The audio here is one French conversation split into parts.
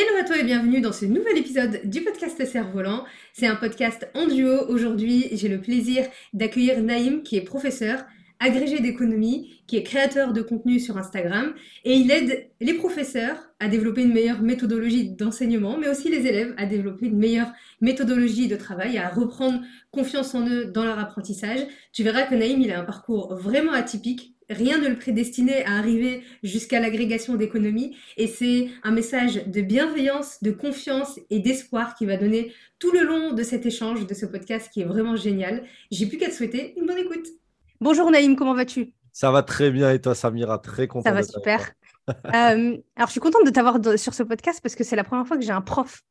Hello à toi et bienvenue dans ce nouvel épisode du podcast Cerf-Volant. C'est un podcast en duo. Aujourd'hui, j'ai le plaisir d'accueillir Naïm qui est professeur, agrégé d'économie, qui est créateur de contenu sur Instagram et il aide les professeurs à développer une meilleure méthodologie d'enseignement, mais aussi les élèves à développer une meilleure méthodologie de travail, à reprendre confiance en eux dans leur apprentissage. Tu verras que Naïm, il a un parcours vraiment atypique rien ne le prédestinait à arriver jusqu'à l'agrégation d'économie. Et c'est un message de bienveillance, de confiance et d'espoir qui va donner tout le long de cet échange, de ce podcast qui est vraiment génial. J'ai plus qu'à te souhaiter une bonne écoute. Bonjour Naïm, comment vas-tu? Ça va très bien et toi Samira, très content. Ça va super. Euh, alors je suis contente de t'avoir sur ce podcast parce que c'est la première fois que j'ai un prof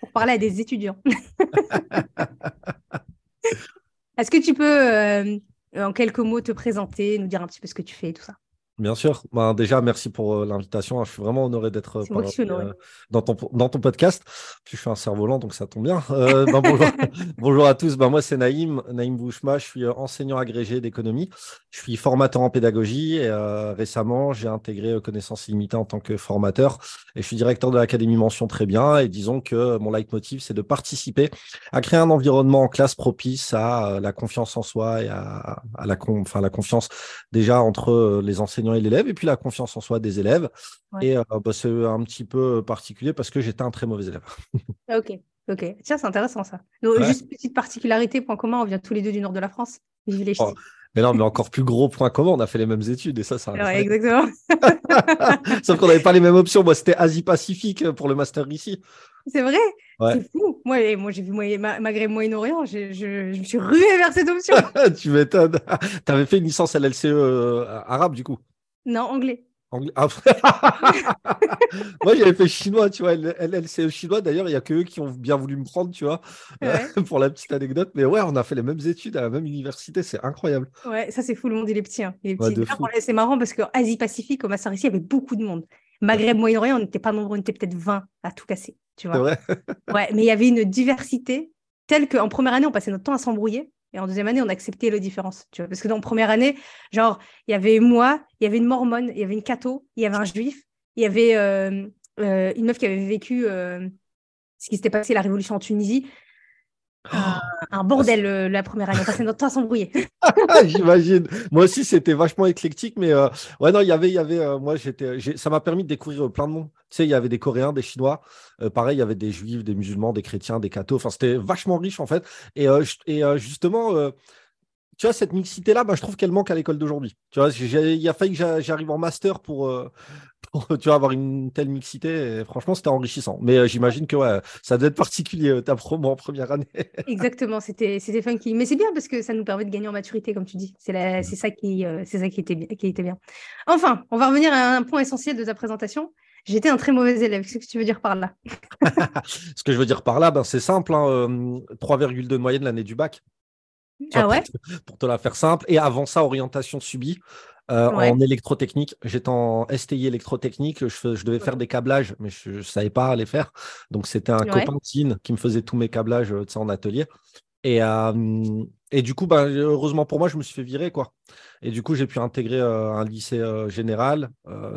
pour parler à des étudiants. Est-ce que tu peux euh, en quelques mots te présenter, nous dire un petit peu ce que tu fais et tout ça. Bien sûr. Ben, déjà, merci pour euh, l'invitation. Je suis vraiment honoré d'être euh, dans, ton, dans ton podcast. je suis un cerf-volant, donc ça tombe bien. Ben, bonjour, à tous. Ben, moi, c'est Naïm, Naïm Bouchma. Je suis enseignant agrégé d'économie. Je suis formateur en pédagogie et récemment, j'ai intégré Connaissances Illimitées en tant que formateur et je suis directeur de l'Académie Mention Très Bien. Et disons que mon leitmotiv, c'est de participer à créer un environnement en classe propice à la confiance en soi et à, la, enfin, la confiance déjà entre les enseignants et l'élève, et puis la confiance en soi des élèves. Et euh, bah, c'est un petit peu particulier parce que j'étais un très mauvais élève. Ah, ok, ok. Tiens, c'est intéressant ça. Juste petite particularité, point commun, on vient tous les deux du nord de la France. Oh, mais non, mais encore plus gros point commun, on a fait les mêmes études et ça, ça. Ouais, exactement. Sauf qu'on n'avait pas les mêmes options. Moi, c'était Asie-Pacifique pour le master ici. C'est vrai? C'est fou. Moi, moi j'ai vu Maghreb Moyen-Orient, je, je, me suis rué vers cette option. tu m'étonnes. tu avais fait une licence LLCE euh, arabe, du coup? Non, anglais. Anglais. Ah, moi, j'avais fait chinois, tu vois. LLCE chinois, d'ailleurs, il n'y a que eux qui ont bien voulu me prendre, tu vois, pour la petite anecdote. Mais ouais, on a fait les mêmes études à la même université, c'est incroyable. Ouais, ça, c'est fou, le monde, il est petit. Hein. c'est marrant parce qu'Asie Pacifique, au Master ici, il y avait beaucoup de monde. Maghreb, Moyen-Orient, on n'était pas nombreux, on était peut-être 20 à tout casser. Tu vois. Vrai ouais, mais il y avait une diversité telle qu'en première année, on passait notre temps à s'embrouiller. Et en deuxième année, on acceptait les différences. Tu vois, parce que dans première année, genre, il y avait moi, il y avait une mormone, il y avait une catho, il y avait un juif, il y avait euh, euh, une meuf qui avait vécu euh, ce qui s'était passé, la révolution en Tunisie. Ah, un bordel euh, la première année. On passait notre temps à s'embrouiller. J'imagine. Moi aussi, c'était vachement éclectique, mais euh, ouais, non, il y avait, il y avait, euh, moi, j'étais, ça m'a permis de découvrir plein de monde. Tu sais, il y avait des Coréens, des Chinois, pareil, il y avait des Juifs, des musulmans, des chrétiens, des cathos. Enfin, c'était vachement riche en fait. Et, et justement, tu vois, cette mixité-là, bah, je trouve qu'elle manque à l'école d'aujourd'hui. Tu vois, il a fallu que j'arrive en master pour, tu vois, avoir une telle mixité. franchement, c'était enrichissant. Mais euh, j'imagine que ouais, ça doit être particulier euh, ta promo en première année. Exactement, c'était funky. Mais c'est bien parce que ça nous permet de gagner en maturité, comme tu dis. C'est ça, qui, euh, ça qui, était, qui était bien. Enfin, on va revenir à un point essentiel de ta présentation. J'étais un très mauvais élève. Qu'est-ce que tu veux dire par là? Ce que je veux dire par là, ben, c'est simple. Hein, 3,2 de moyenne l'année du bac. Ah ouais? pour, te la faire simple. Et avant ça, orientation subie. Euh, en électrotechnique. J'étais en STI électrotechnique. Je, je devais faire des câblages, mais je ne savais pas les faire. Donc, c'était un copain qui me faisait tous mes câblages euh, en atelier. Et, euh, et du coup, bah, heureusement pour moi, je me suis fait virer. Quoi. Et du coup, j'ai pu intégrer un lycée général.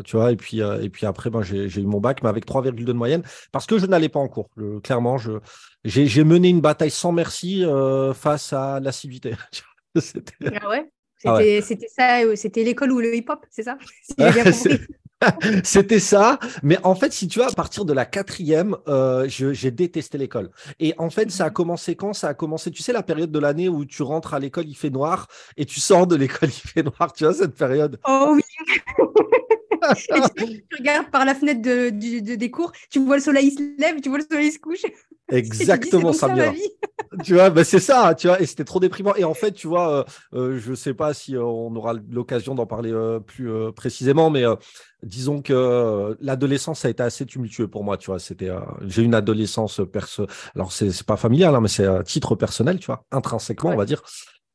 tu vois, et, puis, et puis après, ben, j'ai eu mon bac, mais avec 3,2 de moyenne, parce que je n'allais pas en cours. clairement, j'ai mené une bataille sans merci face à l'assiduité. ah ouais? Ah c'était ça, euh, c'était l'école ou le hip-hop, c'est ça? C'était ça, mais en fait, si tu vois, à partir de la quatrième, euh, j'ai détesté l'école. Et en fait, ça a mhm. commencé quand? Ça a commencé, tu sais, la période de l'année où tu rentres à l'école, il fait noir, et tu sors de l'école, il fait noir, tu vois, cette période Oh oui tu, regardes par la fenêtre de, des cours, tu vois le soleil se lève, tu vois le soleil se couche. Exactement, bien. tu vois, bah, c'est ça, tu vois, et c'était trop déprimant. Et en fait, tu vois, euh, euh, je sais pas si euh, on aura l'occasion d'en parler plus précisément, mais disons que l'adolescence a été assez tumultueux pour moi, tu vois. C'était, j'ai une adolescence perso. Alors c'est pas familial, hein, mais c'est à titre personnel, tu vois, intrinsèquement, on va dire.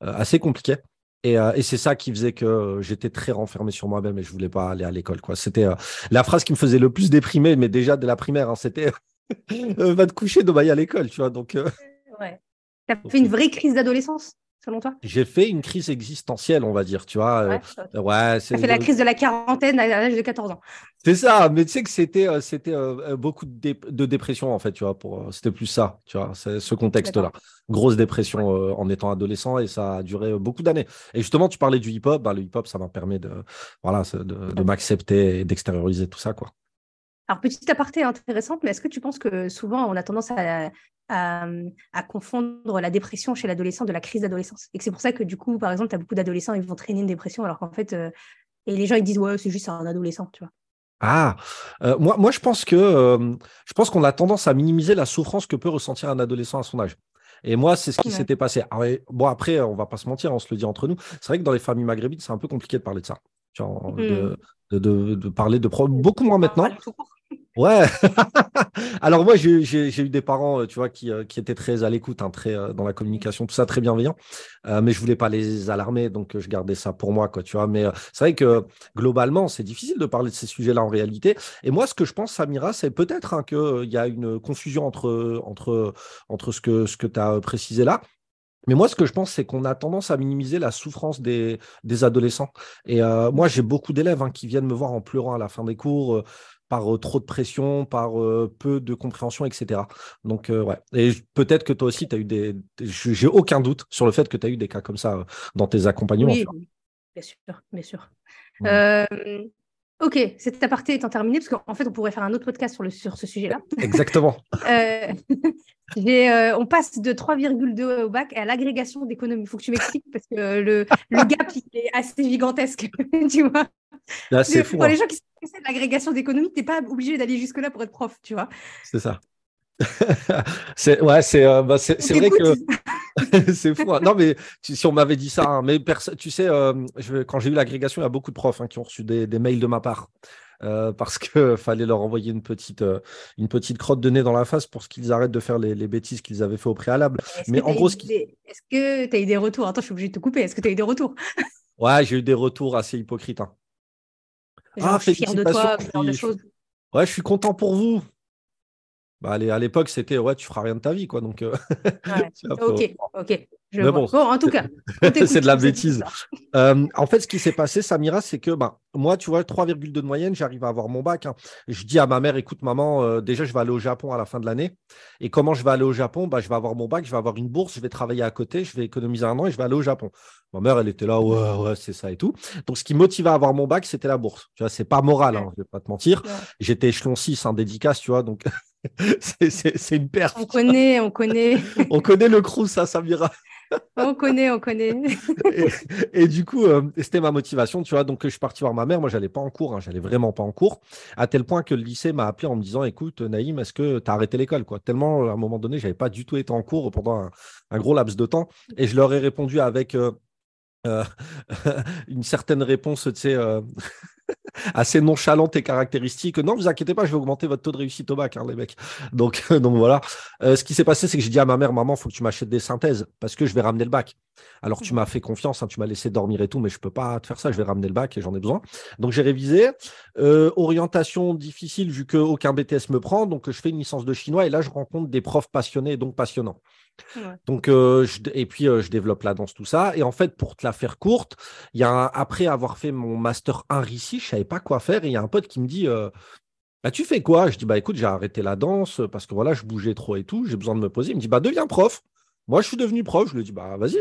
assez compliqué. Et, c'est ça qui faisait que j'étais très renfermé sur moi-même et je voulais pas aller à l'école. Quoi. C'était la phrase qui me faisait le plus déprimer, mais déjà dès la primaire, hein, c'était va te coucher, de à l'école, tu vois. Donc, ouais. T'as fait une vraie crise d'adolescence selon toi? J'ai fait une crise existentielle, on va dire, tu vois. Ouais, euh, ouais fait la crise de la quarantaine à l'âge de 14 ans. C'est ça, mais tu sais que c'était euh, c'était euh, beaucoup de, dépression en fait, tu vois. Pour c'était plus ça, tu vois, c'est ce contexte-là. Grosse dépression en étant adolescent et ça a duré beaucoup d'années. Et justement, tu parlais du hip-hop, bah, le hip-hop, ça m'a permis de voilà de, de m'accepter et d'extérioriser tout ça, quoi. Alors, petite aparté intéressante, mais est-ce que tu penses que souvent on a tendance à, à, confondre la dépression chez l'adolescent de la crise d'adolescence? Et que c'est pour ça que du coup, par exemple, tu as beaucoup d'adolescents, ils vont traîner une dépression, alors qu'en fait, euh, et les gens ils disent ouais, c'est juste un adolescent, tu vois. Ah, euh, moi, moi je pense que euh, je pense qu'on a tendance à minimiser la souffrance que peut ressentir un adolescent à son âge. Et moi, c'est ce qui s'était passé. bon, après, on va pas se mentir, on se le dit entre nous. C'est vrai que dans les familles maghrébines, c'est un peu compliqué de parler de ça. Mmh. de, de, de, parler de beaucoup moins maintenant. Ouais. Alors moi, j'ai eu des parents, euh, euh, qui étaient très à l'écoute, hein, très euh, dans la communication, tout ça, très bienveillant. mais je voulais pas les alarmer, donc je gardais ça pour moi. Mais c'est vrai que globalement, c'est difficile de parler de ces sujets-là en réalité. Et moi, ce que je pense, Samira, c'est peut-être hein, qu'il y a une confusion entre, ce que, ce tu as précisé là. Mais moi, ce que je pense, c'est qu'on a tendance à minimiser la souffrance des, des adolescents. Et moi, j'ai beaucoup d'élèves hein, qui viennent me voir en pleurant à la fin des cours par euh, trop de pression, par euh, peu de compréhension, etc. Donc, euh, ouais. Et peut-être que toi aussi, tu as eu des. J'ai aucun doute sur le fait que tu as eu des cas comme ça dans tes accompagnements. Oui, bien sûr, bien sûr. Ok, cet aparté étant terminé, parce qu'en fait, on pourrait faire un autre podcast sur, le, sur ce sujet-là. Exactement. on passe de 3,2 au bac à l'agrégation d'économie. Il faut que tu m'expliques parce que le, le gap est assez gigantesque, tu vois. Là, c'est fou. Pour les hein. gens qui sont de l'agrégation d'économie, tu n'es pas obligé d'aller jusque-là pour être prof, tu vois. C'est ça. C'est ouais, c'est euh, bah, c'est vrai que c'est fou. Hein. Non, mais si on m'avait dit ça, hein, mais tu sais, euh, je, quand j'ai eu l'agrégation, il y a beaucoup de profs qui ont reçu des, des, mails de ma part. Euh, parce qu'il fallait leur envoyer une petite, une petite crotte de nez dans la face pour qu'ils arrêtent de faire les, les bêtises qu'ils avaient fait au préalable. Mais en gros, est-ce que tu as eu des retours? Attends, je suis obligé de te couper. Est-ce que tu as eu des retours? Ouais, j'ai eu des retours assez hypocrites ah, je suis fier de toi, ce genre de choses. Ouais, je suis content pour vous. Bah, à l'époque, c'était ouais, tu feras rien de ta vie, quoi. Donc, euh, ok, ok. bon, en tout cas, c'est de la bêtise. Euh, en fait, ce qui s'est passé, Samira, c'est que bah, moi, tu vois, 3,2 de moyenne, j'arrive à avoir mon bac. Hein. Je dis à ma mère, écoute, maman, euh, déjà, je vais aller au Japon à la fin de l'année. Et comment je vais aller au Japon? Bah, Je vais avoir mon bac, je vais avoir une bourse, je vais travailler à côté, je vais économiser un an et je vais aller au Japon. Ma mère, elle était là, ouais, ouais, c'est ça et tout. Donc, ce qui motivait à avoir mon bac, c'était la bourse. Tu vois, c'est pas moral, hein, je vais pas te mentir. J'étais échelon 6 en dédicace, tu vois, donc c'est une perte. On connaît, on connaît. on connaît le crew, ça, Samira. on connaît, on connaît. et, du coup, euh, c'était ma motivation, tu vois. Donc, je suis parti voir ma mère. Moi, j'allais pas en cours, hein, j'allais vraiment pas en cours, à tel point que le lycée m'a appelé en me disant Écoute, Naïm, est-ce que tu as arrêté l'école quoi? Tellement, à un moment donné, j'avais pas du tout été en cours pendant un, gros laps de temps. Et je leur ai répondu avec. Euh, euh, une certaine réponse, tu sais, assez nonchalante et caractéristique. Non, vous inquiétez pas, je vais augmenter votre taux de réussite au bac, hein, les mecs. Donc, donc voilà. Euh, ce qui s'est passé, c'est que j'ai dit à ma mère, maman, il faut que tu m'achètes des synthèses parce que je vais ramener le bac. Alors, tu m'as fait confiance, hein, tu m'as laissé dormir et tout, mais je peux pas te faire ça, je vais ramener le bac et j'en ai besoin. Donc, j'ai révisé. Euh, orientation difficile vu qu'aucun BTS me prend. Donc, je fais une licence de chinois et là, je rencontre des profs passionnés donc passionnants. Donc, euh, et puis je développe la danse, tout ça. Et en fait, pour te la faire courte, il y a après avoir fait mon master 1 ici, je savais pas quoi faire. Et il y a un pote qui me dit bah, Tu fais quoi? Je dis Bah écoute, j'ai arrêté la danse parce que voilà, je bougeais trop et tout, j'ai besoin de me poser. Il me dit Bah deviens prof. Moi, je suis devenu prof. Je lui dis Bah vas-y.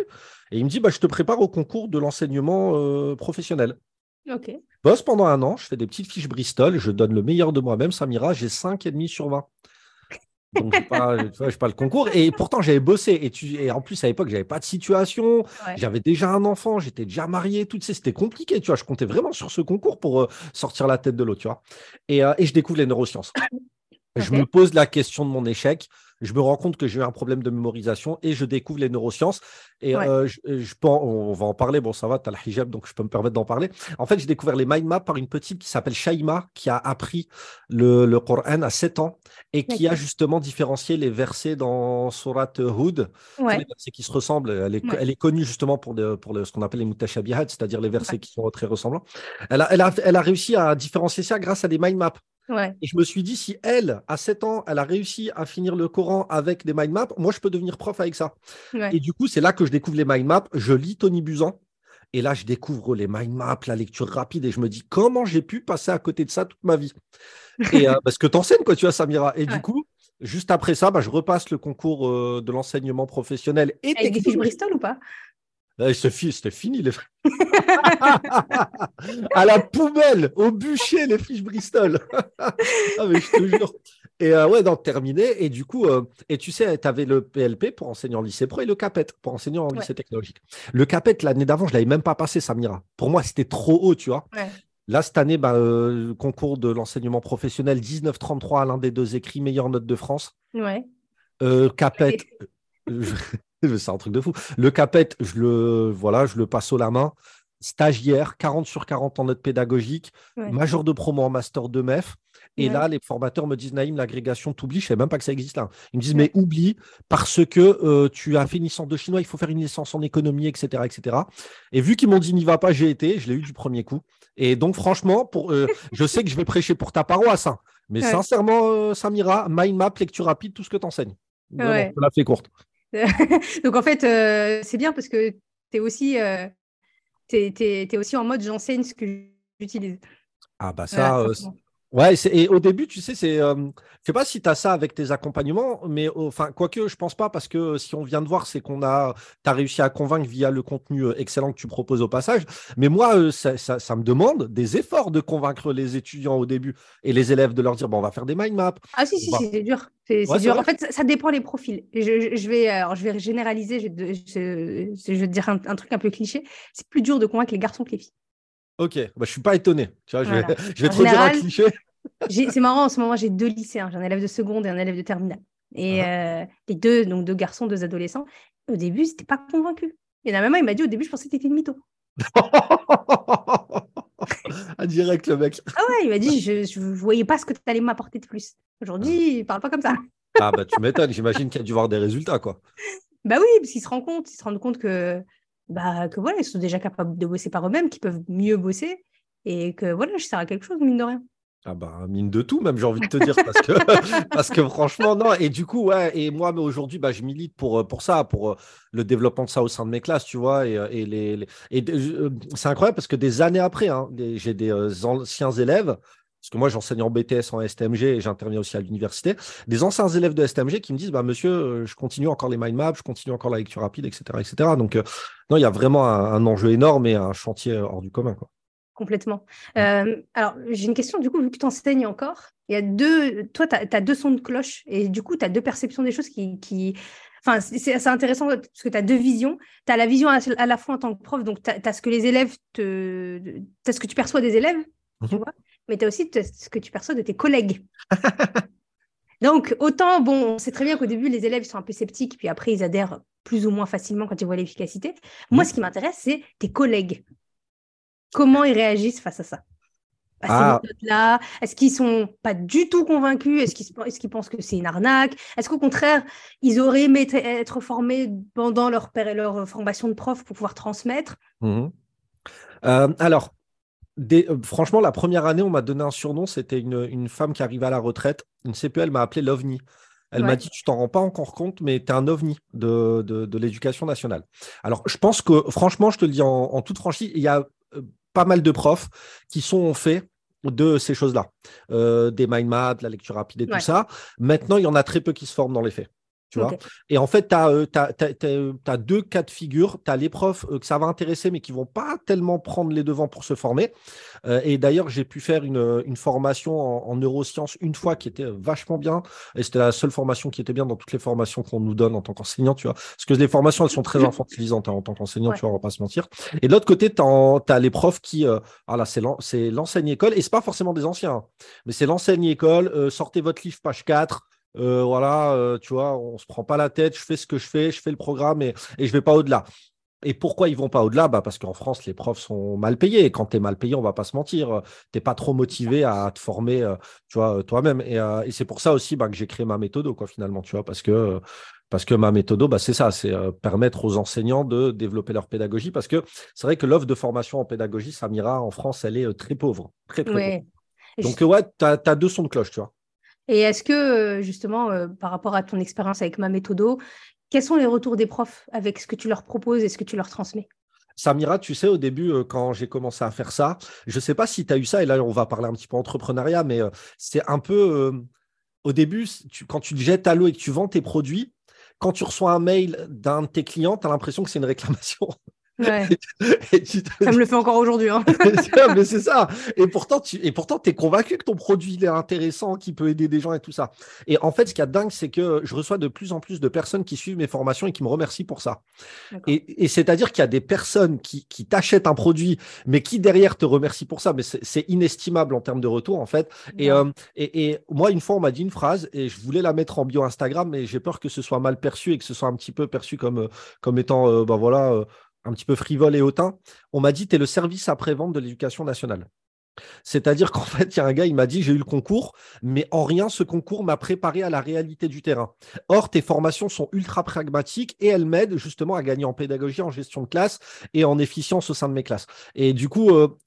Et il me dit Bah je te prépare au concours de l'enseignement professionnel. Ok. Je bosse pendant un an, je fais des petites fiches Bristol, je donne le meilleur de moi-même, Samira, j'ai 5,5 sur 20. Donc, je pas, pas le concours. Et pourtant, j'avais bossé. Et, tu, et en plus, à l'époque, j'avais pas de situation. J'avais déjà un enfant. J'étais déjà marié. Tout, c'était compliqué. Tu vois, je comptais vraiment sur ce concours pour euh, sortir la tête de l'eau. Tu vois. Et, euh, et, je découvre les neurosciences. Je me pose la question de mon échec. Je me rends compte que j'ai eu un problème de mémorisation et je découvre les neurosciences. Et euh, je, on va en parler. Bon, ça va, tu as le hijab, donc je peux me permettre d'en parler. En fait, j'ai découvert les mind maps par une petite qui s'appelle Shaima, qui a appris le, le Coran à 7 ans et qui a justement différencié les versets dans Surat Hud. Les versets qui se ressemblent. Elle est, elle est connue justement pour, pour ce qu'on appelle les mutashabihat, c'est-à-dire les versets qui sont très ressemblants. Elle a, elle, a, elle a réussi à différencier ça grâce à des mind maps. Et je me suis dit, si elle, à 7 ans, elle a réussi à finir le Coran avec des mind maps, moi, je peux devenir prof avec ça. Et du coup, c'est là que je découvre les mind maps. Je lis Tony Buzan. Et là, je découvre les mind maps, la lecture rapide, et je me dis comment j'ai pu passer à côté de ça toute ma vie? Et, euh, parce que tu enseignes, quoi, tu vois, Samira. Et du coup, juste après ça, bah, je repasse le concours euh, de l'enseignement professionnel. Et fiches Bristol ou pas? C'était fini les fiches. à la poubelle, au bûcher, les fiches Bristol. ah, mais je te jure. Et euh, ouais, donc terminé. Et du coup, euh, et tu sais, tu avais le PLP pour enseigner en lycée pro et le CAPET pour enseigner en lycée technologique. Le CAPET, l'année d'avant, je ne l'avais même pas passé, Samira. Pour moi, c'était trop haut, tu vois. Là, cette année, bah, euh, concours de l'enseignement professionnel 1933 à l'un des deux écrits, meilleure note de France. Ouais. CAPET. c'est un truc de fou. Le CAPET, je le, voilà, je le passe au la main. Stagiaire, 40 sur 40 en note pédagogique, major de promo en master de MEF. Et là, les formateurs me disent, Naïm, l'agrégation t'oublie, je ne savais même pas que ça existe là. Ils me disent, mais oublie, parce que euh, tu as fait une licence de chinois, il faut faire une licence en économie, etc. etc. Et vu qu'ils m'ont dit, n'y va pas, j'ai été, je l'ai eu du premier coup. Et donc, franchement, pour, euh, je sais que je vais prêcher pour ta paroisse, hein. mais sincèrement, euh, Samira, mind map, lecture rapide, tout ce que tu enseignes. Ouais. Je la fais courte. Donc en fait, euh, c'est bien parce que tu es aussi, euh, aussi en mode j'enseigne ce que j'utilise. Ah bah ça, euh, Ouais, et au début, tu sais, c'est. Euh, je sais pas si tu as ça avec tes accompagnements, mais enfin, quoique, je pense pas, parce que si on vient de voir, c'est qu'on a. Tu as réussi à convaincre via le contenu excellent que tu proposes au passage. Mais moi, ça, ça, me demande des efforts de convaincre les étudiants au début et les élèves de leur dire bon, on va faire des mind maps. Ah, si, si, c'est dur. C'est dur. En fait, ça, dépend des profils. Je, je, vais, alors, je vais généraliser, je, je, je vais te dire un, truc un peu cliché. C'est plus dur de convaincre les garçons que les filles. Ok, bah, je ne suis pas étonné. Tu vois, je vais, je vais te redire un cliché. C'est marrant, en ce moment, j'ai deux lycéens. J'ai un élève de seconde et un élève de terminale. Et uh-huh. euh, les deux, donc deux garçons, deux adolescents, au début, ils n'étaient pas convaincus. Et la maman, il m'a dit au début, je pensais que tu étais une mytho. ah, direct, le mec. Ah ouais, il m'a dit, je ne voyais pas ce que tu allais m'apporter de plus. Aujourd'hui, il parle pas comme ça. ah bah tu m'étonnes, j'imagine qu'il a dû voir des résultats, quoi. Bah oui, parce qu'ils se rendent compte, ils se rendent compte que, bah, que voilà, ils sont déjà capables de bosser par eux-mêmes, qu'ils peuvent mieux bosser, et que voilà, je sers à quelque chose, mine de rien. Ah bah, mine de tout, même j'ai envie de te dire, parce que, parce que franchement, non. Et du coup, ouais, et moi, mais aujourd'hui, bah, je milite pour, euh, pour ça, pour euh, le développement de ça au sein de mes classes, tu vois. Et, euh, et, les, et c'est incroyable parce que des années après, hein, j'ai des anciens élèves, parce que moi, j'enseigne en BTS, en STMG, et j'interviens aussi à l'université, des anciens élèves de STMG qui me disent, bah, monsieur, je continue encore les mind maps, je continue encore la lecture rapide, etc. etc. Donc, non, il y a vraiment un, un, enjeu énorme et un chantier hors du commun. Quoi complètement. Euh, alors, j'ai une question, du coup, vu que tu enseignes encore, il y a deux, toi, tu as, deux sons de cloche, et du coup, tu as deux perceptions des choses qui... qui... Enfin, c'est assez intéressant parce que tu as deux visions. Tu as la vision à, la fois en tant que prof, donc tu as, ce que les élèves te. Tu as ce que tu perçois des élèves, tu mhm. vois, mais tu as aussi ce que tu perçois de tes collègues. donc, autant, bon, on sait très bien qu'au début, les élèves sont un peu sceptiques, puis après, ils adhèrent plus ou moins facilement quand ils voient l'efficacité. Moi, mhm. ce qui m'intéresse, c'est tes collègues comment ils réagissent face à ça à ces ah. là Est-ce qu'ils sont pas du tout convaincus? Est-ce qu'ils est pensent que c'est une arnaque? Est-ce qu'au contraire, ils auraient aimé être formés pendant leur, leur formation de prof pour pouvoir transmettre? Mmh euh, Alors, euh, franchement, la première année, on m'a donné un surnom. C'était une, femme qui arrivait à la retraite. Une CPE, elle m'a appelé l'OVNI. Elle m'a dit, tu t'en rends pas encore compte, mais tu es un ovni de, de, l'éducation nationale. Alors, je pense que, franchement, je te le dis en, en toute franchise, il y a pas mal de profs qui sont faits de ces choses-là, euh, des mind maps, la lecture rapide et tout ça. Maintenant, il y en a très peu qui se forment dans les faits. Et en fait, tu as, euh, deux cas de figure. Tu as les profs euh, que ça va intéresser, mais qui vont pas tellement prendre les devants pour se former. Euh, et d'ailleurs, j'ai pu faire une, formation en, neurosciences une fois qui était vachement bien. Et c'était la seule formation qui était bien dans toutes les formations qu'on nous donne en tant qu'enseignant, tu vois. Parce que les formations, elles sont très infantilisantes hein, en tant qu'enseignant, tu vois, on va pas se mentir. Et de l'autre côté, tu as, les profs qui, ah là, c'est l'enseigne école, et c'est pas forcément des anciens, hein. mais c'est l'enseigne école, sortez votre livre page 4, voilà, tu vois, on se prend pas la tête, je fais ce que je fais, je fais le programme et, et je vais pas au-delà. Et pourquoi ils vont pas au-delà? Bah Parce qu'en France, les profs sont mal payés. Et quand tu es mal payé, on va pas se mentir, tu n'es pas trop motivé à te former tu vois, toi-même. Et, et c'est pour ça aussi bah, que j'ai créé ma méthode, quoi, finalement, tu vois, parce que parce que ma méthode, bah, c'est ça, c'est euh, permettre aux enseignants de développer leur pédagogie. Parce que c'est vrai que l'offre de formation en pédagogie, Samira, en France, elle est euh, très pauvre. Très, très pauvre. Donc, ouais, tu as, deux sons de cloche, tu vois. Et est-ce que, euh, justement, par rapport à ton expérience avec ma méthode, quels sont les retours des profs avec ce que tu leur proposes et ce que tu leur transmets? Samira, tu sais, au début, quand j'ai commencé à faire ça, je ne sais pas si tu as eu ça, et là, on va parler un petit peu entrepreneuriat, mais c'est un peu. au début, quand tu te jettes à l'eau et que tu vends tes produits, quand tu reçois un mail d'un de tes clients, tu as l'impression que c'est une réclamation. Ouais. Ça me le fait encore aujourd'hui. Hein. mais c'est ça. Et pourtant, tu et pourtant, es convaincu que ton produit est intéressant, qu'il peut aider des gens et tout ça. Et en fait, ce qui est dingue, c'est que je reçois de plus en plus de personnes qui suivent mes formations et qui me remercient pour ça. Et, c'est-à-dire qu'il y a des personnes qui, t'achètent un produit, mais qui derrière te remercient pour ça. Mais c'est inestimable en termes de retour, en fait. Euh, et, et, moi, une fois, on m'a dit une phrase et je voulais la mettre en bio Instagram, mais j'ai peur que ce soit mal perçu et que ce soit un petit peu perçu comme, euh, comme étant, euh, ben voilà un petit peu frivole et hautain, on m'a dit, tu es le service après-vente de l'éducation nationale. C'est-à-dire qu'en fait, il y a un gars, il m'a dit, j'ai eu le concours, mais en rien, ce concours m'a préparé à la réalité du terrain. Or, tes formations sont ultra pragmatiques et elles m'aident justement à gagner en pédagogie, en gestion de classe et en efficience au sein de mes classes. Et du coup, euh,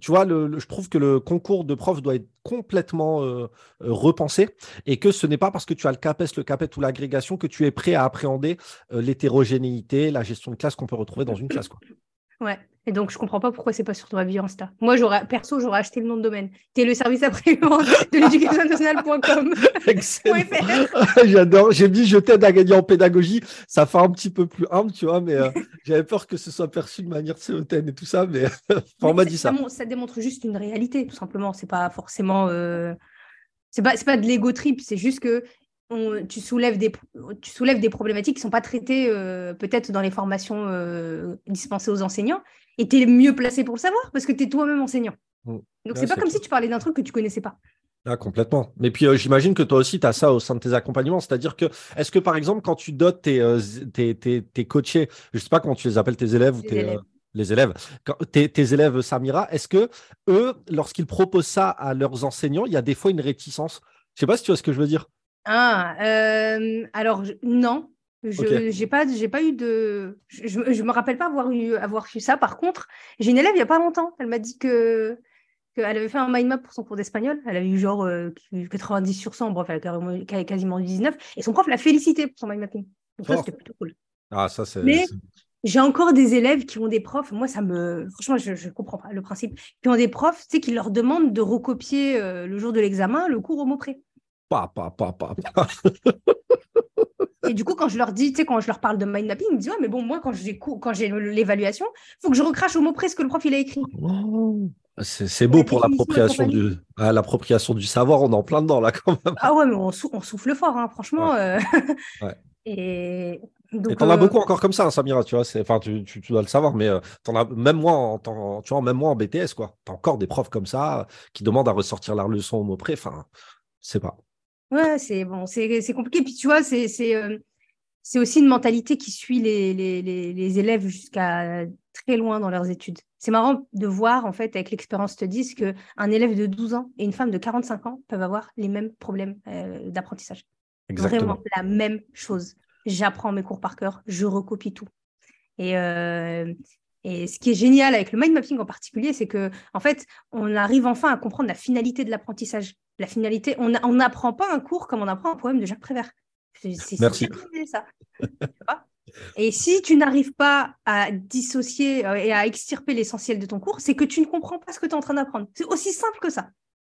tu vois, je trouve que le concours de prof doit être complètement euh, euh, repensé et que ce n'est pas parce que tu as le CAPES, le CAPET ou l'agrégation que tu es prêt à appréhender euh, l'hétérogénéité, la gestion de classe qu'on peut retrouver dans une classe. Ouais. Et donc, je comprends pas pourquoi c'est pas sur ton vie Insta. Moi, j'aurais, perso, j'aurais acheté le nom de domaine. es le service après-vente de l'éducation nationale.com. J'adore. J'ai dit, je t'aide à gagner en pédagogie. Ça fait un petit peu plus humble, tu vois, mais euh, j'avais peur que ce soit perçu de manière hautaine et tout ça, mais on m'a dit ça. Ça, démontre juste une réalité, tout simplement. C'est pas forcément. Euh... C'est pas, pas de l'ego trip, c'est juste que tu, soulèves des, tu soulèves des problématiques qui ne sont pas traitées euh, peut-être dans les formations euh, dispensées aux enseignants, et tu es mieux placé pour le savoir parce que tu es toi-même enseignant. Mm. Donc, c'est pas comme si tu parlais d'un truc que tu connaissais pas. Ah, complètement. Mais puis, euh, j'imagine que toi aussi, tu as ça au sein de tes accompagnements. C'est-à-dire que, est-ce que, par exemple, quand tu dotes tes, tes, tes, tes, coachés, je ne sais pas comment tu les appelles, tes élèves ou tes, élèves. les élèves, tes, tes, élèves, Samira, est-ce que eux, lorsqu'ils proposent ça à leurs enseignants, il y a des fois une réticence? Je ne sais pas si tu vois ce que je veux dire. Ah, euh, alors non, je n'ai pas, j'ai pas eu de. Je, ne me rappelle pas avoir eu, avoir eu ça. Par contre, j'ai une élève il n'y a pas longtemps. Elle m'a dit que qu'elle avait fait un mind map pour son cours d'espagnol. Elle avait eu genre 90 euh, sur 100. Bref, elle avait quasiment 19. Et son prof l'a félicité pour son mind mapping. Donc ça, c'était plutôt cool. Ah, ça, c'est. Mais j'ai encore des élèves qui ont des profs. Moi, ça me. Franchement, je ne comprends pas le principe. Qui ont des profs, tu sais, qui leur demandent de recopier euh, le jour de l'examen le cours au mot près. Pas, pas, Et du coup, quand je leur dis, tu sais, quand je leur parle de mind mapping, ils me disent Ouais, mais bon, moi, quand j'ai, quand j'ai l'évaluation, il faut que je recrache au mot près ce que le prof il a écrit. Oh, c'est, beau pour l'appropriation du, ah, l'appropriation du savoir, on est en plein dedans là quand même. Ah ouais, mais on, souffle fort, hein, franchement. Euh. Et donc, t'en as euh, beaucoup encore comme ça, hein, Samira, tu vois. Enfin, tu, tu, dois le savoir, mais euh, en as même moi, en, tu vois, même moi en BTS, quoi. T'as encore des profs comme ça qui demandent à ressortir leur leçon au mot près. Enfin, c'est pas. Ouais, c'est bon, c'est compliqué. Puis tu vois, c'est euh, c'est aussi une mentalité qui suit les, les, les, élèves jusqu'à très loin dans leurs études. C'est marrant de voir, en fait, avec l'expérience te disent qu'un élève de 12 ans et une femme de 45 ans peuvent avoir les mêmes problèmes euh, d'apprentissage. Vraiment la même chose. J'apprends mes cours par cœur, je recopie tout. Et, euh, et ce qui est génial avec le mind mapping en particulier, c'est que en fait, on arrive enfin à comprendre la finalité de l'apprentissage. La finalité, on n'apprend pas un cours comme on apprend un poème de Jacques Prévert. C'est ça. et si tu n'arrives pas à dissocier euh, et à extirper l'essentiel de ton cours, c'est que tu ne comprends pas ce que tu es en train d'apprendre. C'est aussi simple que ça.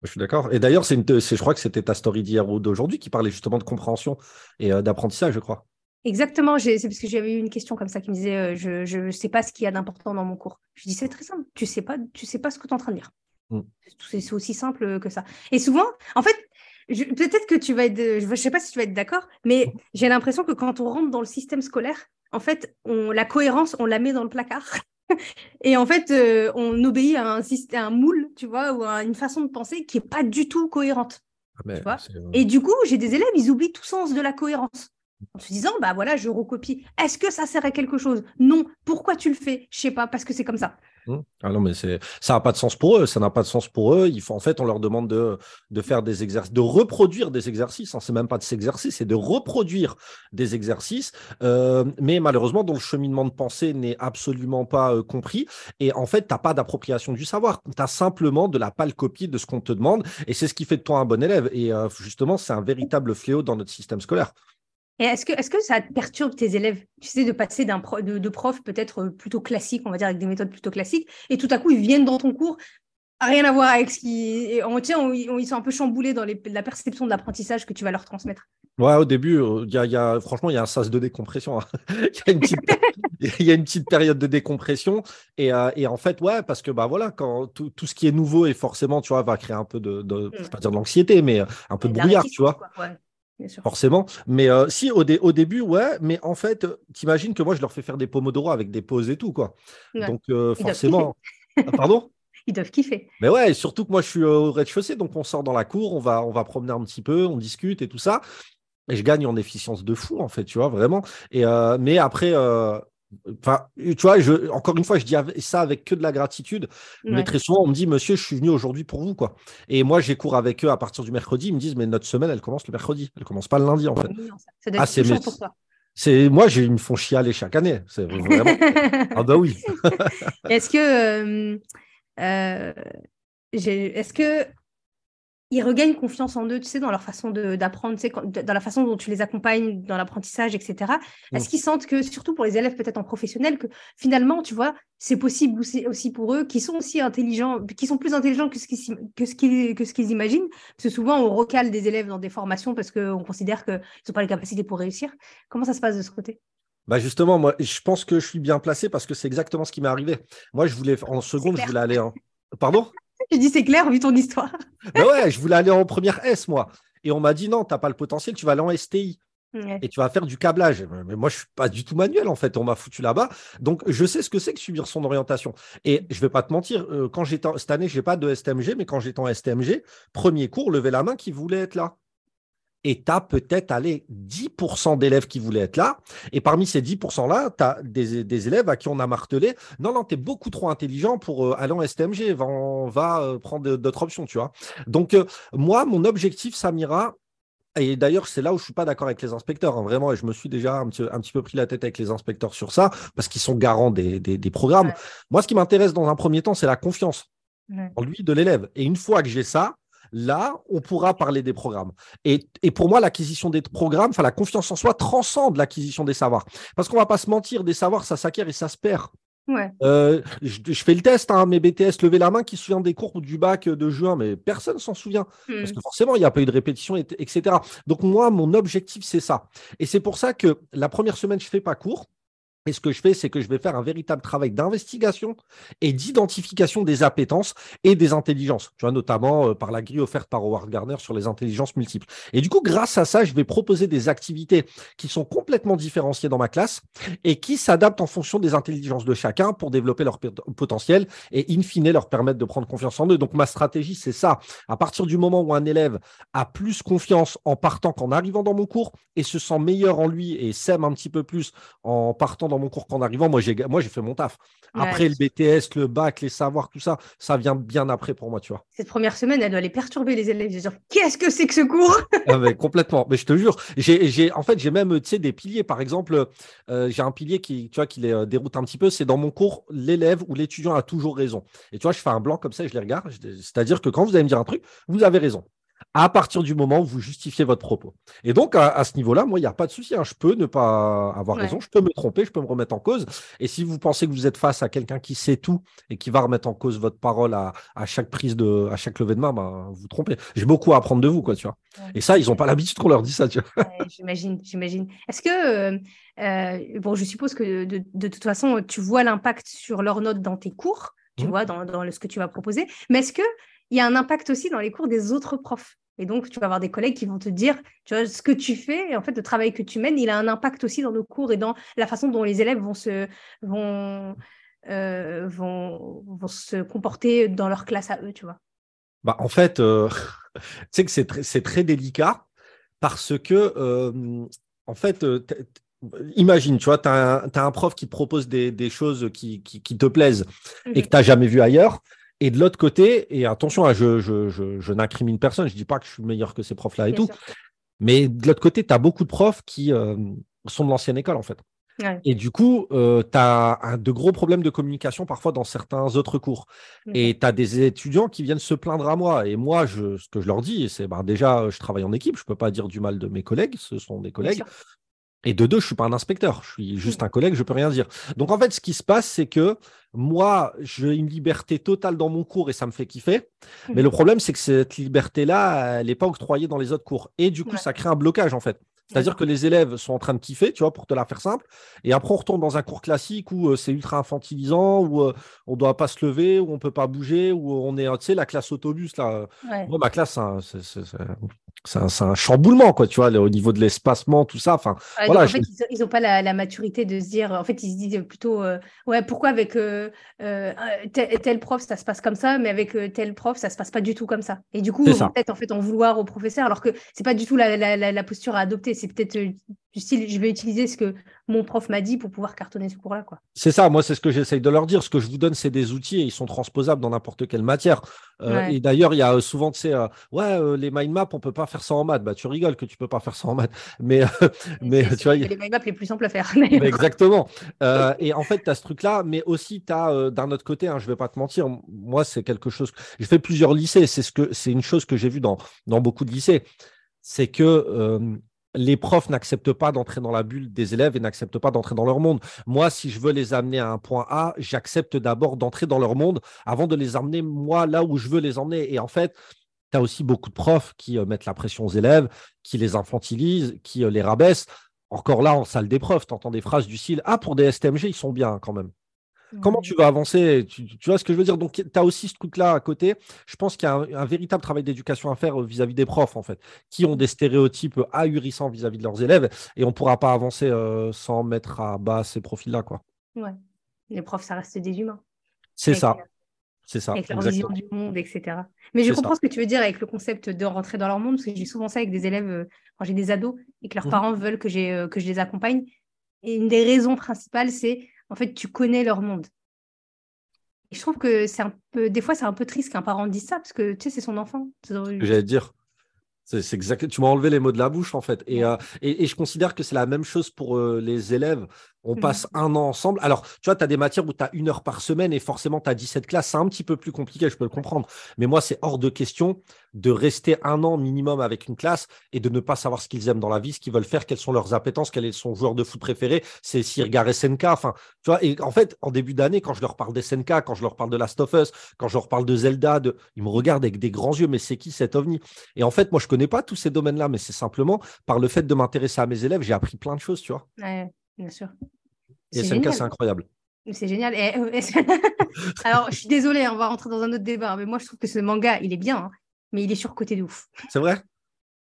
Je suis d'accord. Et d'ailleurs, c'est je crois que c'était ta story d'hier ou d'aujourd'hui qui parlait justement de compréhension et euh, d'apprentissage, je crois. Exactement, c'est parce que j'avais eu une question comme ça qui me disait euh, je ne sais pas ce qu'il y a d'important dans mon cours. Je dis c'est très simple, tu sais pas, tu sais pas ce que tu es en train de dire. Mm. C'est aussi simple que ça. Et souvent, en fait, peut-être que tu vas être, je ne sais pas si tu vas être d'accord, mais mm. j'ai l'impression que quand on rentre dans le système scolaire, en fait, on, la cohérence, on la met dans le placard. Et en fait, euh, on obéit à un, moule, tu vois, ou à une façon de penser qui n'est pas du tout cohérente. Ah, Et du coup, j'ai des élèves, ils oublient tout sens de la cohérence en se disant, bah voilà, je recopie. Est-ce que ça sert à quelque chose? Non. Pourquoi tu le fais? Je sais pas, parce que c'est comme ça. Mmh. Ah non, mais ça n'a pas de sens pour eux. Ça n'a pas de sens pour eux. En fait, on leur demande de, de faire des exercices, de reproduire des exercices. Hein. C'est même pas de s'exercer, c'est de reproduire des exercices. Euh, mais malheureusement, dont le cheminement de pensée n'est absolument pas euh, compris. Et en fait, tu n'as pas d'appropriation du savoir. Tu as simplement de la pâle copie de ce qu'on te demande. Et c'est ce qui fait de toi un bon élève. Et euh, justement, c'est un véritable fléau dans notre système scolaire. Et est-ce que, est que ça perturbe tes élèves? Tu sais, de passer d'un de, de prof peut-être euh, plutôt classique, on va dire, avec des méthodes plutôt classiques, et tout à coup, ils viennent dans ton cours, rien à voir avec ce qui. On, tiens, ils sont un peu chamboulés dans la perception de l'apprentissage que tu vas leur transmettre. Ouais, au début, euh, il y a, franchement, il y a un sas de décompression. Hein. Il y, a une petite période de décompression. Et, euh, et, en fait, ouais, parce que bah, voilà, quand tout, tout, ce qui est nouveau et forcément, tu vois, va créer un peu de, de mm. je vais pas dire de l'anxiété, mais un peu de brouillard, tu vois. Forcément. Mais euh, si, au, au, début, ouais, mais en fait, t'imagines que moi, je leur fais faire des pomodoro avec des pauses et tout, quoi. Donc, euh, forcément. Ah, pardon? Ils doivent kiffer. Mais ouais, surtout que moi, je suis au rez-de-chaussée, donc on sort dans la cour, on va, on va promener un petit peu, on discute et tout ça. Et je gagne en efficience de fou, en fait, tu vois, vraiment. Et, euh, mais après, Enfin, tu vois, je, encore une fois, je dis ça avec que de la gratitude. Mais très souvent, on me dit, monsieur, je suis venu aujourd'hui pour vous. quoi. Et moi, j'ai cours avec eux à partir du mercredi. Ils me disent, mais notre semaine, elle commence le mercredi. Elle commence pas le lundi, en fait. ah, c'est pour toi. C'est moi, ils me font chialer chaque année. C'est vraiment. ah bah oui. est-ce que, euh, euh, est-ce que ils regagnent confiance en eux, tu sais, dans leur façon d'apprendre, tu sais, dans la façon dont tu les accompagnes dans l'apprentissage, etc. Est-ce qu'ils sentent que, surtout pour les élèves peut-être en professionnel, que finalement, tu vois, c'est possible aussi pour eux, qui sont aussi intelligents, qui sont plus intelligents que ce qu'ils que ce qu'ils que ce qu'ils imaginent? Parce que souvent, on recale des élèves dans des formations parce qu'on considère qu'ils n'ont pas les capacités pour réussir. Comment ça se passe de ce côté? Bah justement, moi, je pense que je suis bien placé parce que c'est exactement ce qui m'est arrivé. Moi, je voulais, en seconde, je voulais aller en. Pardon? J'ai dit c'est clair vu ton histoire. bah ouais, je voulais aller en première S moi. Et on m'a dit non, tu n'as pas le potentiel, tu vas aller en STI. Et tu vas faire du câblage. Mais moi, je suis pas du tout manuel, en fait. On m'a foutu là-bas. Donc, je sais ce que c'est que subir son orientation. Et je vais pas te mentir, euh, quand j'étais cette année, je n'ai pas de STMG, mais quand j'étais en STMG, premier cours, levez la main qui voulait être là et tu as peut-être allé 10% d'élèves qui voulaient être là. Et parmi ces 10%-là, tu as des, élèves à qui on a martelé non, non, tu es beaucoup trop intelligent pour euh, aller en STMG, va, on va euh, prendre d'autres options, tu vois. Donc, euh, moi, mon objectif, Samira, et d'ailleurs, c'est là où je ne suis pas d'accord avec les inspecteurs. Hein, vraiment, et je me suis déjà un petit, un petit, peu pris la tête avec les inspecteurs sur ça, parce qu'ils sont garants des, programmes. Moi, ce qui m'intéresse dans un premier temps, c'est la confiance en lui de l'élève. Et une fois que j'ai ça, là, on pourra parler des programmes. Et, pour moi, l'acquisition des programmes, enfin la confiance en soi transcende l'acquisition des savoirs. Parce qu'on ne va pas se mentir, des savoirs, ça s'acquiert et ça se perd. Euh, je, fais le test, hein, mes BTS, levez la main qui se souvient des cours du bac de juin, mais personne s'en souvient. Parce hmm. que forcément, il n'y a pas eu de répétition, etc. Donc moi, mon objectif, c'est ça. Et c'est pour ça que la première semaine, je ne fais pas cours. Et ce que je fais, c'est que je vais faire un véritable travail d'investigation et d'identification des appétences et des intelligences, tu vois, notamment euh, par la grille offerte par Howard Gardner sur les intelligences multiples. Et du coup, grâce à ça, je vais proposer des activités qui sont complètement différenciées dans ma classe et qui s'adaptent en fonction des intelligences de chacun pour développer leur potentiel et in fine leur permettre de prendre confiance en eux. Donc ma stratégie, c'est ça. À partir du moment où un élève a plus confiance en partant qu'en arrivant dans mon cours et se sent meilleur en lui et s'aime un petit peu plus en partant dans mon cours qu'en arrivant. Moi, j'ai, moi, j'ai fait mon taf. Après, le BTS, le bac, les savoirs, tout ça, ça vient bien après pour moi, tu vois. Cette première semaine, elle doit aller perturber les élèves. Dire, qu'est-ce que c'est que ce cours? Ah, mais Complètement. Mais je te jure, j'ai, en fait, j'ai même, tu sais, des piliers. Par exemple, euh, j'ai un pilier qui, tu vois, qui les euh, déroute un petit peu. C'est dans mon cours, l'élève ou l'étudiant a toujours raison. Et tu vois, je fais un blanc comme ça et je les regarde. C'est-à-dire que quand vous allez me dire un truc, vous avez raison à partir du moment où vous justifiez votre propos. Et donc, à, ce niveau-là, moi, il n'y a pas de souci. Hein. Je peux ne pas avoir raison, je peux me tromper, je peux me remettre en cause. Et si vous pensez que vous êtes face à quelqu'un qui sait tout et qui va remettre en cause votre parole à, chaque prise de, à chaque levée de main, ben, vous trompez. J'ai beaucoup à apprendre de vous, quoi, tu vois. Et ça, ils n'ont pas l'habitude qu'on leur dise ça, tu vois. j'imagine, j'imagine. Est-ce que, euh, euh, bon, je suppose que de, toute façon, tu vois l'impact sur leurs notes dans tes cours, tu mmh. vois, dans, dans ce que tu vas proposer. Mais est-ce que il y a un impact aussi dans les cours des autres profs? Et donc, tu vas avoir des collègues qui vont te dire, tu vois, ce que tu fais, et en fait, le travail que tu mènes, il a un impact aussi dans nos cours et dans la façon dont les élèves vont se, vont, euh, vont, vont se comporter dans leur classe à eux, tu vois. bah, En fait, tu sais que c'est très délicat parce que, en fait, imagine, tu vois, tu as, un prof qui propose des, choses qui, te plaisent et que tu n'as jamais vu ailleurs. Et de l'autre côté, et attention, hein, je, je, n'incrimine personne, je ne dis pas que je suis meilleur que ces profs-là et tout. Mais de l'autre côté, tu as beaucoup de profs qui euh, sont de l'ancienne école, en fait. Et du coup, euh, tu as de gros problèmes de communication parfois dans certains autres cours. Et tu as des étudiants qui viennent se plaindre à moi. Et moi, je, ce que je leur dis, c'est ben, déjà, je travaille en équipe, je ne peux pas dire du mal de mes collègues, ce sont des collègues. Et de deux, je ne suis pas un inspecteur, je suis juste un collègue, je ne peux rien dire. Donc en fait, ce qui se passe, c'est que moi, j'ai une liberté totale dans mon cours et ça me fait kiffer. Mais le problème, c'est que cette liberté-là, elle n'est pas octroyée dans les autres cours. Et du coup, ça crée un blocage en fait. C'est-à-dire que les élèves sont en train de kiffer, tu vois, pour te la faire simple. Et après, on retombe dans un cours classique où euh, c'est ultra infantilisant, où euh, on ne doit pas se lever, où on ne peut pas bouger, où on est, tu sais, la classe autobus, là. Moi, ma classe, c'est un, chamboulement, quoi, tu vois, au niveau de l'espacement, tout ça. Enfin, voilà, en fait, ils n'ont pas la, maturité de se dire, en fait, ils se disent plutôt, euh, ouais, pourquoi avec tel, prof, ça se passe comme ça, mais avec tel prof, ça se passe pas du tout comme ça. Et du coup, peut-être en fait en vouloir au professeur, alors que c'est pas du tout la, la posture à adopter c'est peut-être euh, du style, je vais utiliser ce que mon prof m'a dit pour pouvoir cartonner ce cours-là. Quoi. C'est ça, moi, c'est ce que j'essaye de leur dire. Ce que je vous donne, c'est des outils et ils sont transposables dans n'importe quelle matière. Euh, et d'ailleurs, il y a euh, souvent, tu sais, ouais, les mind maps, on peut pas faire ça en maths. Bah, tu rigoles que tu peux pas faire ça en maths. Mais, mais tu vois. Les mind maps les plus simples à faire. exactement. et en fait, tu as ce truc-là, mais aussi, tu as d'un autre côté, hein, je vais pas te mentir, moi, c'est quelque chose. J'ai fait plusieurs lycées. C'est ce que c'est une chose que j'ai vue dans, dans beaucoup de lycées. C'est que les profs n'acceptent pas d'entrer dans la bulle des élèves et n'acceptent pas d'entrer dans leur monde. Moi, si je veux les amener à un point A, j'accepte d'abord d'entrer dans leur monde avant de les amener, moi, là où je veux les emmener. Et en fait, tu as aussi beaucoup de profs qui euh, mettent la pression aux élèves, qui les infantilisent, qui euh, les rabaissent. Encore là, en salle d'épreuve, tu entends des phrases du style Ah, pour des STMG, ils sont bien quand même. Comment tu vas avancer tu, vois ce que je veux dire? Donc, tu as aussi ce truc-là à côté. Je pense qu'il y a un, véritable travail d'éducation à faire euh, vis-à-vis des profs, en fait, qui ont des stéréotypes ahurissants vis-à-vis de leurs élèves. Et on ne pourra pas avancer euh, sans mettre à bas ces profils-là. Quoi. Ouais. Les profs, ça reste des humains. C'est ça. C'est ça. Avec leur vision du monde, etc. Mais je comprends ce que tu veux dire avec le concept de rentrer dans leur monde, parce que j'ai souvent ça avec des élèves, euh, quand j'ai des ados, et que leurs mmh parents veulent que, que je les accompagne. Et une des raisons principales, c'est en fait, tu connais leur monde. Et je trouve que c'est un peu, des fois, c'est un peu triste qu'un parent dise ça parce que tu sais, c'est son enfant. J'allais dire. C'est exact. Tu m'as enlevé les mots de la bouche en fait. Et, euh, et, je considère que c'est la même chose pour euh, les élèves. On mmh passe un an ensemble. Alors, tu vois, tu as des matières où tu as une heure par semaine et forcément, tu as 17 classes. C'est un petit peu plus compliqué, je peux le comprendre. Mais moi, c'est hors de question de rester un an minimum avec une classe et de ne pas savoir ce qu'ils aiment dans la vie, ce qu'ils veulent faire, quelles sont leurs appétences, quel est son joueur de foot préféré. C'est s'ils regardent SNK. Enfin, tu vois, et en fait, en début d'année, quand je leur parle d'SNK, quand je leur parle de Last of Us, quand je leur parle de Zelda, de... ils me regardent avec des grands yeux. Mais c'est qui cet ovni? Et en fait, moi, je connais pas tous ces domaines-là, mais c'est simplement par le fait de m'intéresser à mes élèves, j'ai appris plein de choses, tu vois. Ouais, bien sûr. Et c'est incroyable. C'est génial. Euh, alors, je suis désolée, on va rentrer dans un autre débat, mais moi, je trouve que ce manga, il est bien, hein, mais il est surcoté de ouf. C'est vrai?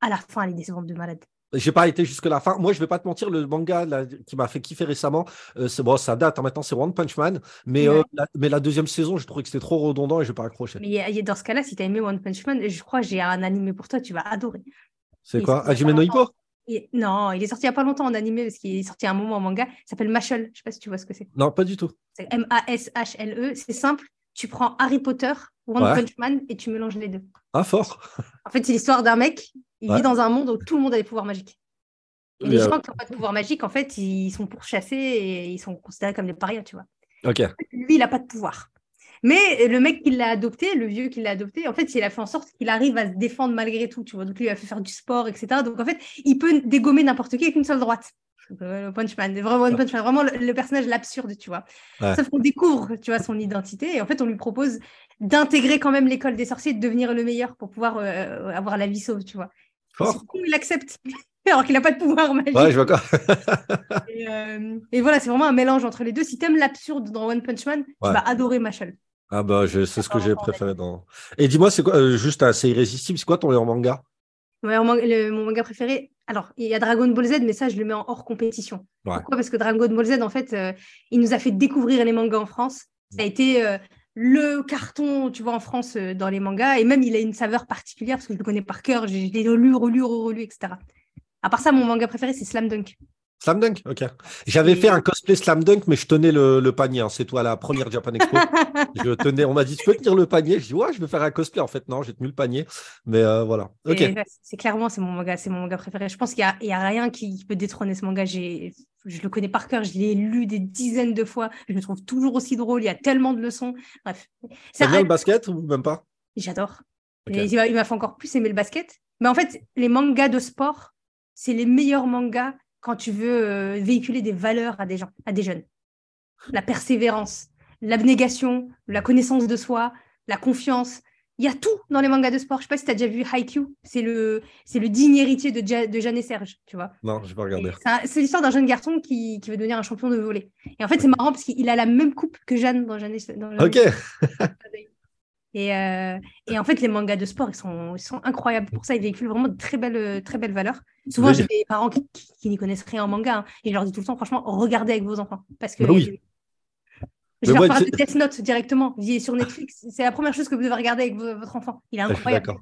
À la fin, il est décevante de malade. J'ai pas été jusque la fin. Moi, je vais pas te mentir, le manga qui m'a fait kiffer récemment, euh, c'est bon, ça date. Hein, maintenant, c'est One Punch Man, mais euh, la, mais la deuxième saison, je trouvais que c'était trop redondant et je vais pas accroché. Mais dans ce cas-là, si tu as aimé One Punch Man, je crois que j'ai un animé pour toi, tu vas adorer. C'est quoi? Hajime no Hippo non, il est sorti il n'y a pas longtemps en animé parce qu'il est sorti à un moment en manga. Il s'appelle Mashal. Je ne sais pas si tu vois ce que c'est. Non, pas du tout. C'est M-A-S-H-L-E. C'est simple. Tu prends Harry Potter, One Punch Man et tu mélanges les deux. Ah, fort. En fait, c'est l'histoire d'un mec. Il vit dans un monde où tout le monde a des pouvoirs magiques. Et les gens qui n'ont pas de pouvoir magique, en fait, ils sont pourchassés et ils sont considérés comme des parias, tu vois. Ok. Lui, il n'a pas de pouvoir. Mais le mec qui l'a adopté, le vieux qui l'a adopté, en fait, il a fait en sorte qu'il arrive à se défendre malgré tout, tu vois. Donc, lui, il a fait faire du sport, etc. Donc, en fait, il peut dégommer n'importe qui avec une seule droite. Le punchman, vraiment, le, punchman, vraiment le, personnage l'absurde, tu vois. Sauf qu'on découvre, tu vois, son identité et en fait, on lui propose d'intégrer quand même l'école des sorciers, de devenir le meilleur pour pouvoir euh, avoir la vie sauve, tu vois. il accepte. Alors qu'il n'a pas de pouvoir magique. Ouais, je vois quoi. et, euh, et, voilà, c'est vraiment un mélange entre les deux. Si tu aimes l'absurde dans One Punch Man, tu vas adorer Machel. Ah bah c'est ce que j'ai préféré dans. Et dis-moi, c'est quoi euh, juste assez irrésistible, c'est quoi ton meilleur manga? Ouais, Mon manga préféré, alors il y a Dragon Ball Z, mais ça je le mets en hors compétition. Pourquoi? Parce que Dragon Ball Z, en fait, euh, il nous a fait découvrir les mangas en France. Ça a été euh, le carton, tu vois, en France, euh, dans les mangas. Et même, il a une saveur particulière parce que je le connais par cœur. Je l'ai relu, relu, relu, etc. À part ça, mon manga préféré, c'est Slam Dunk. Slam Dunk, ok. J'avais fait un cosplay Slam Dunk, mais je tenais le, panier. Hein. C'est toi la première Japan Expo. je tenais, on m'a dit, tu peux tenir le panier? Je dis, ouais, je vais faire un cosplay. En fait, non, j'ai tenu le panier. Mais euh, voilà. Ok. C'est clairement, c'est mon manga, c'est mon manga préféré. Je pense qu'il n'y a, a, rien qui peut détrôner ce manga. Je le connais par cœur. Je l'ai lu des dizaines de fois. Je le trouve toujours aussi drôle. Il y a tellement de leçons. Bref. C'est bien le basket ou même pas? J'adore. Il m'a fait encore plus aimer le basket. Mais en fait, les mangas de sport, c'est les meilleurs mangas quand tu veux euh, véhiculer des valeurs à des gens, à des jeunes. La persévérance, l'abnégation, la connaissance de soi, la confiance. Il y a tout dans les mangas de sport. Je ne sais pas si tu as déjà vu Haikyuu. C'est le, c'est le digne héritier de, de Jeanne et Serge, tu vois. Non, je vais pas regarder. C'est l'histoire d'un jeune garçon qui, qui, veut devenir un champion de volley. Et en fait, c'est marrant parce qu'il a la même coupe que Jeanne dans Jeanne et Serge. Ok. Et, euh, et, en fait, les mangas de sport, ils sont, ils sont incroyables. Pour ça, ils véhiculent vraiment de très belles, très belles valeurs. Souvent, j'ai des parents qui, qui, n'y connaissent rien en manga. Hein, et je leur dis tout le temps, franchement, regardez avec vos enfants. Parce que bah oui. je, leur parle de Death Note directement. Sur Netflix, c'est la première chose que vous devez regarder avec votre enfant. Il est incroyable.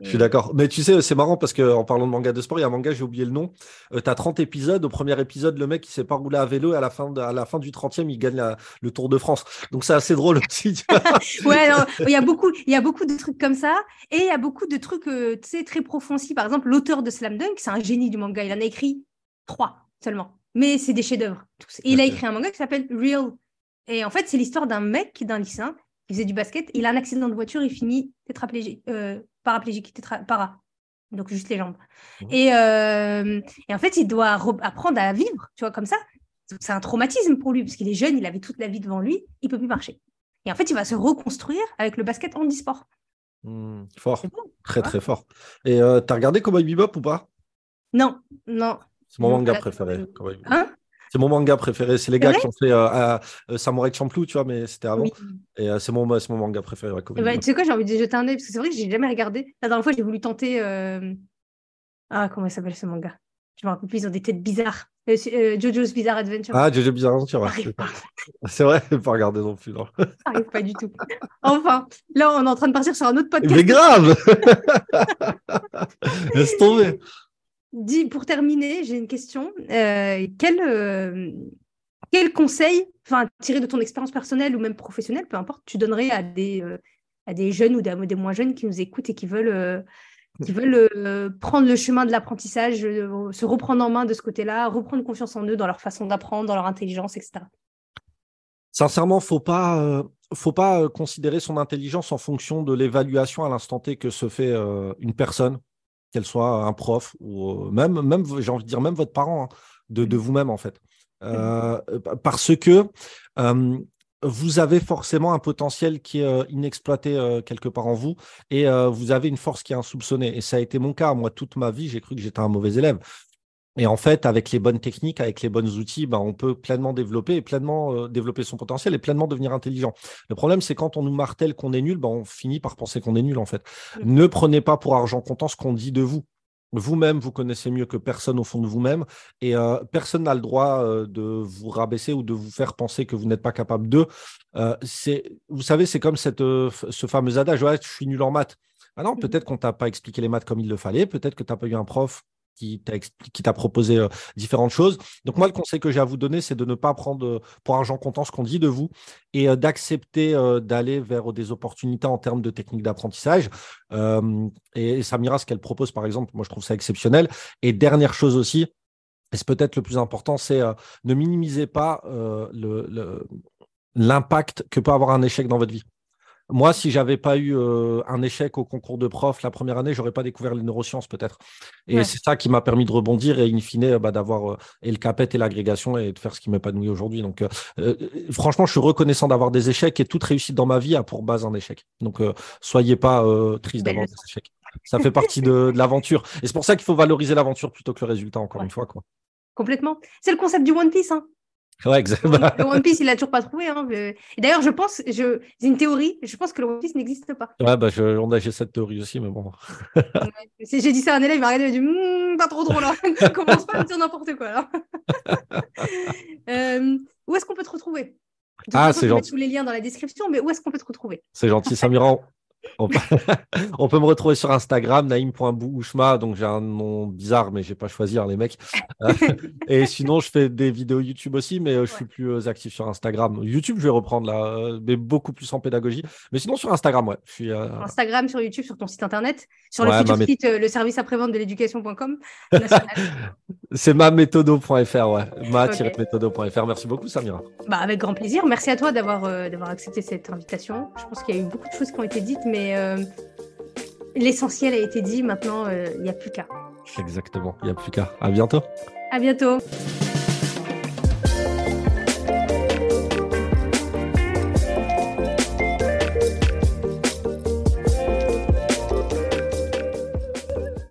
Je suis d'accord. Mais tu sais, c'est marrant parce qu'en parlant de manga de sport, il y a un manga, j'ai oublié le nom. Euh, tu as 30 épisodes. Au premier épisode, le mec, il s'est pas roulé à vélo. Et à la fin, à la fin du 30e, il gagne le Tour de France. Donc, c'est assez drôle aussi. ouais, il y, a beaucoup, il y a beaucoup de trucs comme ça. Et il y a beaucoup de trucs euh, très profonds. Par exemple, l'auteur de Slam Dunk, c'est un génie du manga. Il en a écrit trois seulement. Mais c'est des chefs-d'œuvre. Et il a écrit un manga qui s'appelle Real. Et en fait, c'est l'histoire d'un mec, d'un lycéen, qui faisait du basket. Il a un accident de voiture, il finit tétraplégique. Euh, paraplégique, para, donc juste les jambes. Mmh. Et, euh, et, en fait, il doit apprendre à vivre, tu vois, comme ça. C'est un traumatisme pour lui, parce qu'il est jeune, il avait toute la vie devant lui, il peut plus marcher. Et en fait, il va se reconstruire avec le basket handisport. Mmh, fort, très très fort. Et euh, tu as regardé Cowboy Bebop ou pas? Non, non. C'est mon manga préféré. Hein? C'est mon manga préféré. C'est les gars qui ont fait euh, euh, Samurai Champloo, tu vois, mais c'était avant. Et euh, c'est mon, mon, manga préféré. Ben, tu sais quoi, j'ai envie de jeter un œil parce que c'est vrai que j'ai jamais regardé. La dernière fois, j'ai voulu tenter. Ah, comment il s'appelle ce manga? Je me rappelle plus, ils ont des têtes bizarres. Jojo's Bizarre Adventure. Ah, Jojo's Bizarre Adventure. c'est vrai, je pas regarder non plus. Non. Arrive pas du tout. Enfin, là, on est en train de partir sur un autre podcast. Mais grave Laisse tomber dis, pour terminer, j'ai une question. Euh, quel, euh, quel conseil, tiré de ton expérience personnelle ou même professionnelle, peu importe, tu donnerais à des, euh, jeunes ou des, moins jeunes qui nous écoutent et qui veulent, prendre le chemin de l'apprentissage, se reprendre en main de ce côté-là, reprendre confiance en eux dans leur façon d'apprendre, dans leur intelligence, etc. Sincèrement, faut pas considérer son intelligence en fonction de l'évaluation à l'instant T que se fait une personne qu'elle soit un prof ou euh, même, même j'ai envie de dire même votre parent, hein, de, de vous-même en fait. Euh, parce que euh, vous avez forcément un potentiel qui est inexploité quelque part en vous et vous avez une force qui est insoupçonnée. Et ça a été mon cas. Moi, toute ma vie, j'ai cru que j'étais un mauvais élève. Et en fait, avec les bonnes techniques, avec les bons outils, ben, on peut pleinement développer et pleinement euh, développer son potentiel et pleinement devenir intelligent. Le problème, c'est quand on nous martèle qu'on est nul, ben, on finit par penser qu'on est nul en fait. Mmh. Ne prenez pas pour argent comptant ce qu'on dit de vous. Vous-même, vous connaissez mieux que personne au fond de vous-même et euh, personne n'a le droit euh, de vous rabaisser ou de vous faire penser que vous n'êtes pas capable de. c'est, vous savez, c'est comme cette, ce fameux adage, ouais, je suis nul en maths. Ah non, mmh. peut-être qu'on t'a pas expliqué les maths comme il le fallait, peut-être que tu n'as pas eu un prof qui t'a proposé euh, différentes choses. Donc moi, le conseil que j'ai à vous donner, c'est de ne pas prendre euh, pour argent comptant ce qu'on dit de vous et euh, d'accepter d'aller vers des opportunités en termes de techniques d'apprentissage. et, Samira, ce qu'elle propose, par exemple, moi, je trouve ça exceptionnel. Et dernière chose aussi, et c'est peut-être le plus important, c'est ne minimisez pas l'impact que peut avoir un échec dans votre vie. Moi, si j'avais pas eu euh, un échec au concours de prof la première année, j'aurais pas découvert les neurosciences peut-être. Et c'est ça qui m'a permis de rebondir et in fine bah, d'avoir euh, et le capet et l'agrégation et de faire ce qui m'épanouit aujourd'hui. Donc, euh, franchement, je suis reconnaissant d'avoir des échecs et toute réussite dans ma vie a pour base un échec. Donc, soyez pas triste d'avoir des échecs. Ça fait partie de, l'aventure. Et c'est pour ça qu'il faut valoriser l'aventure plutôt que le résultat, encore une fois. Quoi. Complètement. C'est le concept du One Piece. Hein. Ouais, exactement. Le One Piece, il l'a toujours pas trouvé. Hein, D'ailleurs, je pense, je... c'est une théorie, je pense que le One Piece n'existe pas. Ouais, bah, je... on a j'ai cette théorie aussi, mais bon. si j'ai dit ça à un élève, il m'a regardé, il m'a dit, mmm, pas trop drôle, hein. commence pas à me dire n'importe quoi. Là. euh, où est-ce qu'on peut te retrouver? Ah, c'est gentil. tous les liens dans la description, mais où est-ce qu'on peut te retrouver? C'est gentil, Samira. On peut, me retrouver sur Instagram, naïm.bouchma, donc j'ai un nom bizarre, mais j'ai pas choisir les mecs. et sinon, je fais des vidéos YouTube aussi, mais euh, je suis plus euh, actif sur Instagram. YouTube, je vais reprendre là, euh, mais beaucoup plus en pédagogie. Mais sinon, sur Instagram, ouais. Je suis, Instagram, sur YouTube, sur ton site internet, sur le site, le service après-vente de l'éducation.com. C'est ma méthodo.fr, ouais. Ma-méthodo.fr. Merci beaucoup, Samira. Bah, avec grand plaisir. Merci à toi d'avoir d'avoir accepté cette invitation. Je pense qu'il y a eu beaucoup de choses qui ont été dites, mais euh, l'essentiel a été dit. Maintenant, euh, il n'y a plus qu'à. Exactement, il n'y a plus qu'à. À bientôt. À bientôt.